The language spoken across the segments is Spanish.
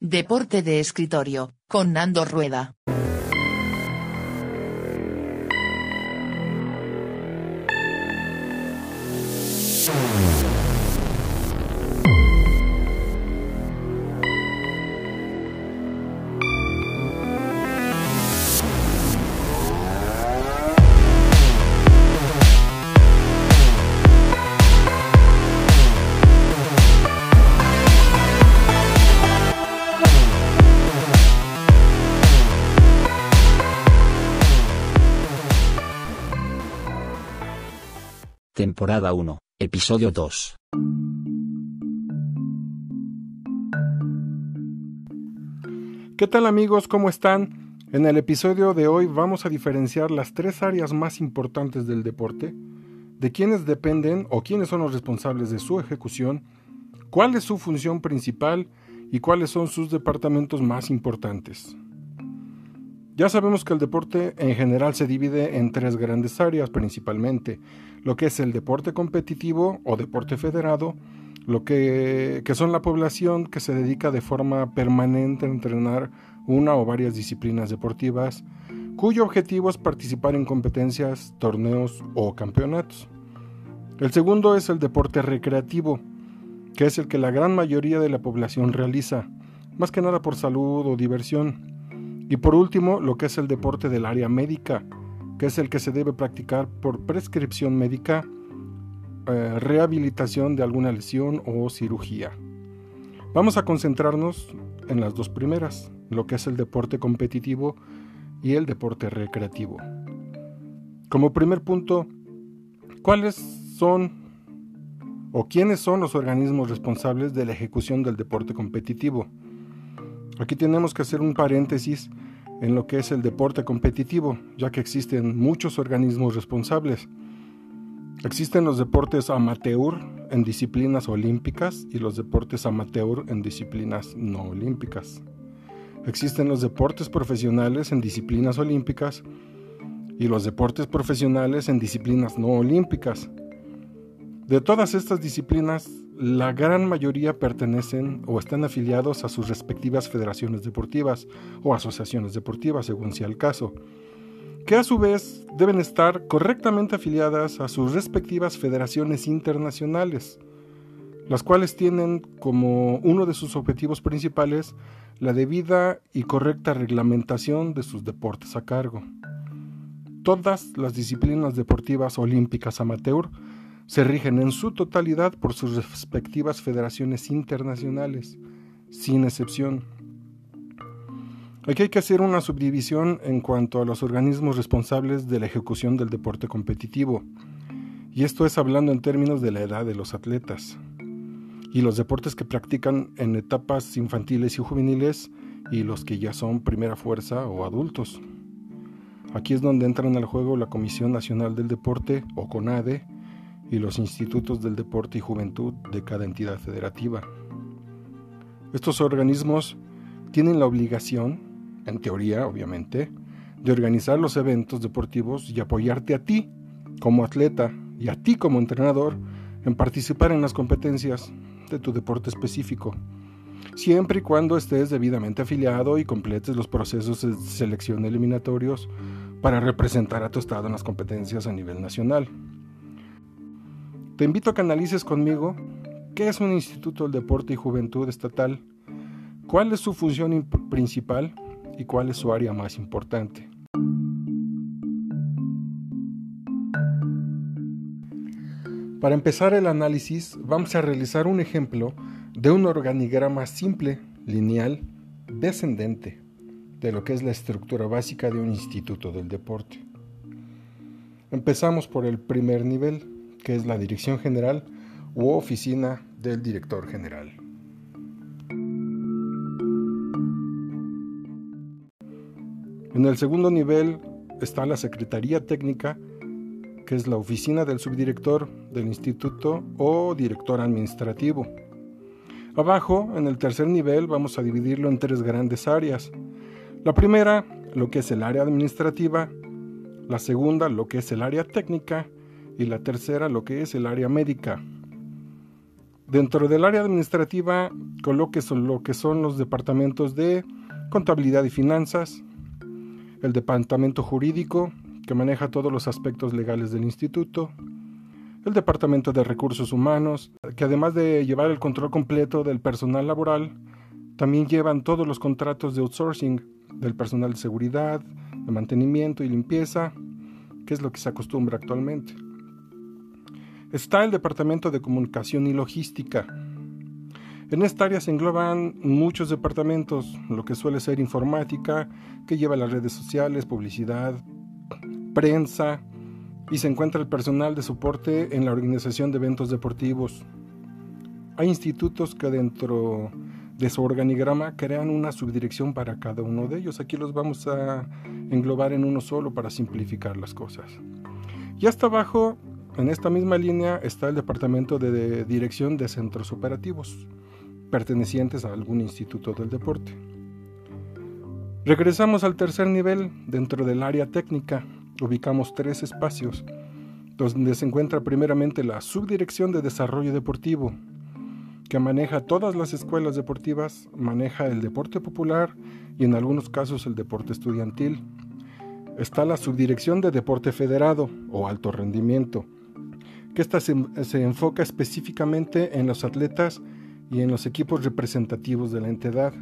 Deporte de escritorio, con Nando Rueda. Temporada 1, Episodio 2. ¿Qué tal amigos? ¿Cómo están? En el episodio de hoy vamos a diferenciar las tres áreas más importantes del deporte, de quiénes dependen o quiénes son los responsables de su ejecución, cuál es su función principal y cuáles son sus departamentos más importantes. Ya sabemos que el deporte en general se divide en tres grandes áreas principalmente, lo que es el deporte competitivo o deporte federado, lo que, que, son la población que se dedica de forma permanente a entrenar una o varias disciplinas deportivas, cuyo objetivo es participar en competencias, torneos o campeonatos. El segundo es el deporte recreativo, que es el que la gran mayoría de la población realiza, más que nada por salud o diversión. Y por último, lo que es el deporte del área médica, que es el que se debe practicar por prescripción médica, eh, rehabilitación de alguna lesión o cirugía. Vamos a concentrarnos en las dos primeras, lo que es el deporte competitivo y el deporte recreativo. Como primer punto, ¿cuáles son o quiénes son los organismos responsables de la ejecución del deporte competitivo? Aquí tenemos que hacer un paréntesis en lo que es el deporte competitivo, ya que existen muchos organismos responsables. Existen los deportes amateur en disciplinas olímpicas y los deportes amateur en disciplinas no olímpicas. Existen los deportes profesionales en disciplinas olímpicas y los deportes profesionales en disciplinas no olímpicas. De todas estas disciplinas, la gran mayoría pertenecen o están afiliados a sus respectivas federaciones deportivas o asociaciones deportivas, según sea el caso, que a su vez deben estar correctamente afiliadas a sus respectivas federaciones internacionales, las cuales tienen como uno de sus objetivos principales la debida y correcta reglamentación de sus deportes a cargo. Todas las disciplinas deportivas olímpicas amateur se rigen en su totalidad por sus respectivas federaciones internacionales, sin excepción. Aquí hay que hacer una subdivisión en cuanto a los organismos responsables de la ejecución del deporte competitivo, y esto es hablando en términos de la edad de los atletas, y los deportes que practican en etapas infantiles y juveniles y los que ya son primera fuerza o adultos. Aquí es donde entran al juego la Comisión Nacional del Deporte o CONADE, y los institutos del deporte y juventud de cada entidad federativa. Estos organismos tienen la obligación, en teoría obviamente, de organizar los eventos deportivos y apoyarte a ti como atleta y a ti como entrenador en participar en las competencias de tu deporte específico, siempre y cuando estés debidamente afiliado y completes los procesos de selección eliminatorios para representar a tu estado en las competencias a nivel nacional. Te invito a que analices conmigo qué es un Instituto del Deporte y Juventud Estatal, cuál es su función principal y cuál es su área más importante. Para empezar el análisis, vamos a realizar un ejemplo de un organigrama simple, lineal, descendente, de lo que es la estructura básica de un instituto del deporte. Empezamos por el primer nivel, que es la Dirección General u Oficina del Director General. En el segundo nivel está la Secretaría Técnica, que es la oficina del subdirector del instituto o director administrativo. Abajo, en el tercer nivel, vamos a dividirlo en tres grandes áreas. La primera, lo que es el área administrativa, la segunda, lo que es el área técnica, y la tercera lo que es el área médica. Dentro del área administrativa coloque lo que son los departamentos de contabilidad y finanzas, el departamento jurídico, que maneja todos los aspectos legales del instituto, el departamento de recursos humanos, que además de llevar el control completo del personal laboral, también llevan todos los contratos de outsourcing del personal de seguridad, de mantenimiento y limpieza, que es lo que se acostumbra actualmente. Está el departamento de comunicación y logística, en esta área se engloban muchos departamentos, lo que suele ser informática, que lleva las redes sociales, publicidad, prensa, y se encuentra el personal de soporte en la organización de eventos deportivos. Hay institutos que dentro de su organigrama crean una subdirección para cada uno de ellos. Aquí los vamos a englobar en uno solo para simplificar las cosas. Y hasta abajo, en esta misma línea, está el departamento de dirección de centros operativos pertenecientes a algún instituto del deporte. Regresamos al tercer nivel. Dentro del área técnica ubicamos tres espacios, donde se encuentra primeramente la Subdirección de Desarrollo Deportivo, que maneja todas las escuelas deportivas, maneja el deporte popular y en algunos casos el deporte estudiantil. Está la Subdirección de Deporte Federado o Alto Rendimiento, que esta se, se enfoca específicamente en los atletas y en los equipos representativos de la entidad.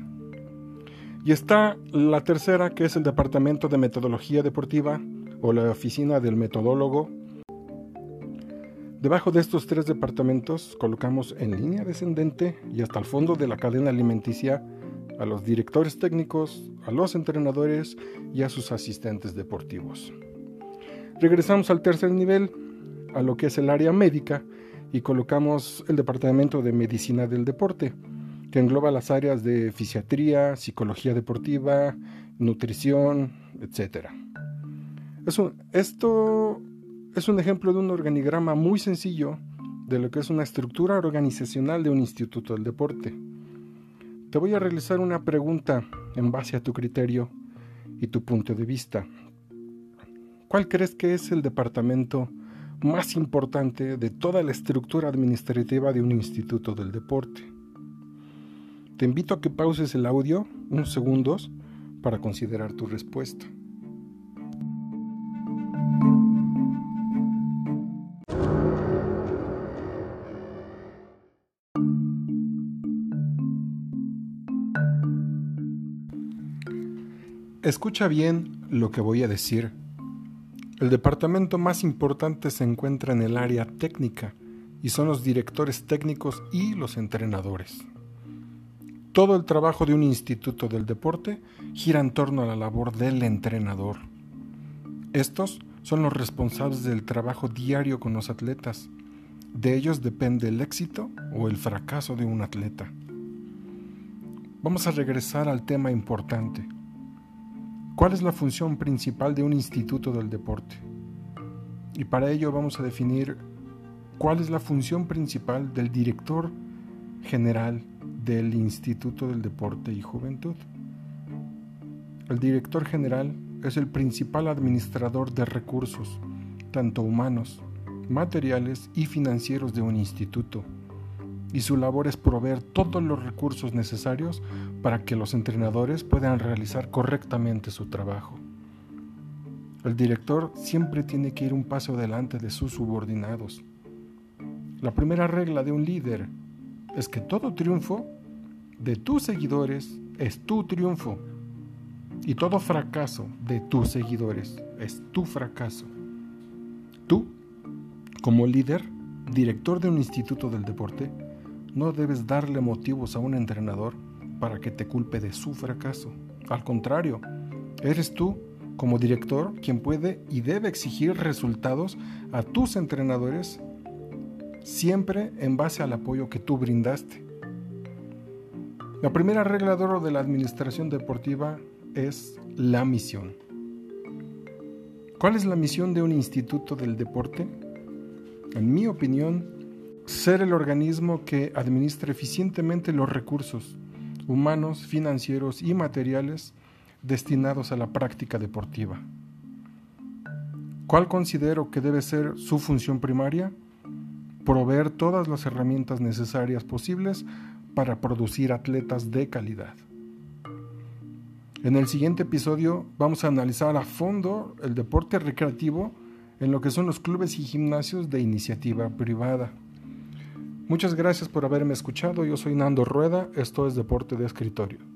Y está la tercera, que es el Departamento de Metodología Deportiva o la Oficina del Metodólogo. Debajo de estos tres departamentos colocamos en línea descendente y hasta el fondo de la cadena alimenticia a los directores técnicos, a los entrenadores y a sus asistentes deportivos. Regresamos al tercer nivel, a lo que es el área médica, y colocamos el Departamento de Medicina del Deporte, que engloba las áreas de fisiatría, psicología deportiva, nutrición, etc. esto es un ejemplo de un organigrama muy sencillo de lo que es una estructura organizacional de un instituto del deporte. Te voy a realizar una pregunta en base a tu criterio y tu punto de vista. ¿Cuál crees que es el departamento más importante de toda la estructura administrativa de un instituto del deporte. Te invito a que pauses el audio unos segundos para considerar tu respuesta. Escucha bien lo que voy a decir el departamento más importante se encuentra en el área técnica y son los directores técnicos y los entrenadores. Todo el trabajo de un instituto del deporte gira en torno a la labor del entrenador. Estos son los responsables del trabajo diario con los atletas. De ellos depende el éxito o el fracaso de un atleta. Vamos a regresar al tema importante. ¿Cuál es la función principal de un instituto del deporte? Y para ello vamos a definir cuál es la función principal del director general del Instituto del Deporte y Juventud. El director general es el principal administrador de recursos, tanto humanos, materiales y financieros de un instituto y su labor es proveer todos los recursos necesarios para que los entrenadores puedan realizar correctamente su trabajo. El director siempre tiene que ir un paso adelante de sus subordinados. La primera regla de un líder es que todo triunfo de tus seguidores es tu triunfo y todo fracaso de tus seguidores es tu fracaso. Tú, como líder, director de un instituto del deporte, no debes darle motivos a un entrenador para que te culpe de su fracaso. Al contrario, eres tú, como director, quien puede y debe exigir resultados a tus entrenadores siempre en base al apoyo que tú brindaste. La primera regla de oro de la administración deportiva es la misión. ¿Cuál es la misión de un instituto del deporte? En mi opinión, ser el organismo que administre eficientemente los recursos humanos, financieros y materiales destinados a la práctica deportiva. ¿Cuál considero que debe ser su función primaria? proveer todas las herramientas necesarias posibles para producir atletas de calidad. En el siguiente episodio vamos a analizar a fondo el deporte recreativo en lo que son los clubes y gimnasios de iniciativa privada. Muchas gracias por haberme escuchado. Yo soy Nando Rueda. Esto es Deporte de Escritorio.